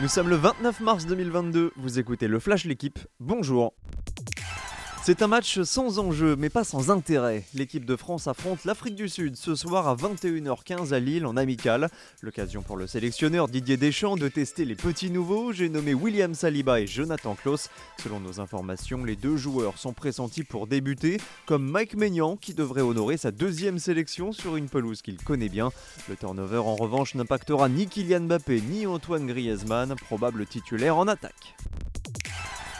Nous sommes le 29 mars 2022, vous écoutez le Flash L'équipe, bonjour c'est un match sans enjeu, mais pas sans intérêt. L'équipe de France affronte l'Afrique du Sud ce soir à 21h15 à Lille en amical. L'occasion pour le sélectionneur Didier Deschamps de tester les petits nouveaux. J'ai nommé William Saliba et Jonathan Klaus. Selon nos informations, les deux joueurs sont pressentis pour débuter, comme Mike Maignan qui devrait honorer sa deuxième sélection sur une pelouse qu'il connaît bien. Le turnover en revanche n'impactera ni Kylian Mbappé ni Antoine Griezmann, probable titulaire en attaque.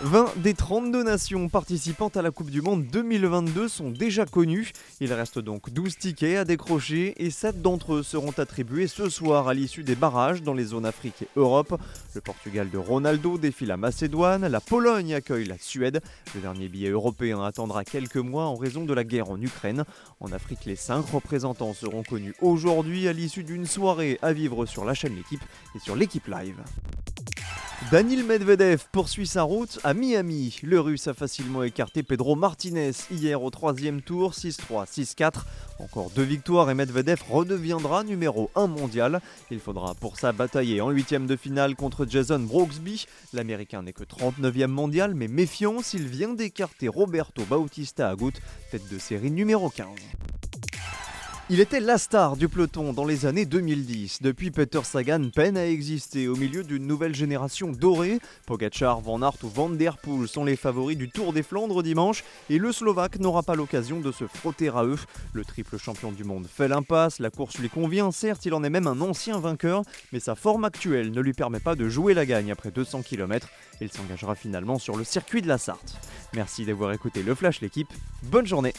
20 des 32 nations participantes à la Coupe du Monde 2022 sont déjà connues. Il reste donc 12 tickets à décrocher et 7 d'entre eux seront attribués ce soir à l'issue des barrages dans les zones Afrique et Europe. Le Portugal de Ronaldo défie la Macédoine, la Pologne accueille la Suède. Le dernier billet européen attendra quelques mois en raison de la guerre en Ukraine. En Afrique, les 5 représentants seront connus aujourd'hui à l'issue d'une soirée à vivre sur la chaîne L'équipe et sur l'équipe live. Daniel Medvedev poursuit sa route à Miami. Le russe a facilement écarté Pedro Martinez hier au troisième tour 6-3, 6-4. Encore deux victoires et Medvedev redeviendra numéro 1 mondial. Il faudra pour ça batailler en huitième de finale contre Jason Brooksby. L'américain n'est que 39e mondial mais méfiant s'il vient d'écarter Roberto Bautista Agut, tête de série numéro 15. Il était la star du peloton dans les années 2010. Depuis, Peter Sagan peine à exister au milieu d'une nouvelle génération dorée. Pogacar, Van Aert ou Van Der Poel sont les favoris du Tour des Flandres dimanche et le Slovaque n'aura pas l'occasion de se frotter à eux. Le triple champion du monde fait l'impasse, la course lui convient, certes il en est même un ancien vainqueur, mais sa forme actuelle ne lui permet pas de jouer la gagne après 200 km. Il s'engagera finalement sur le circuit de la Sarthe. Merci d'avoir écouté le Flash l'équipe, bonne journée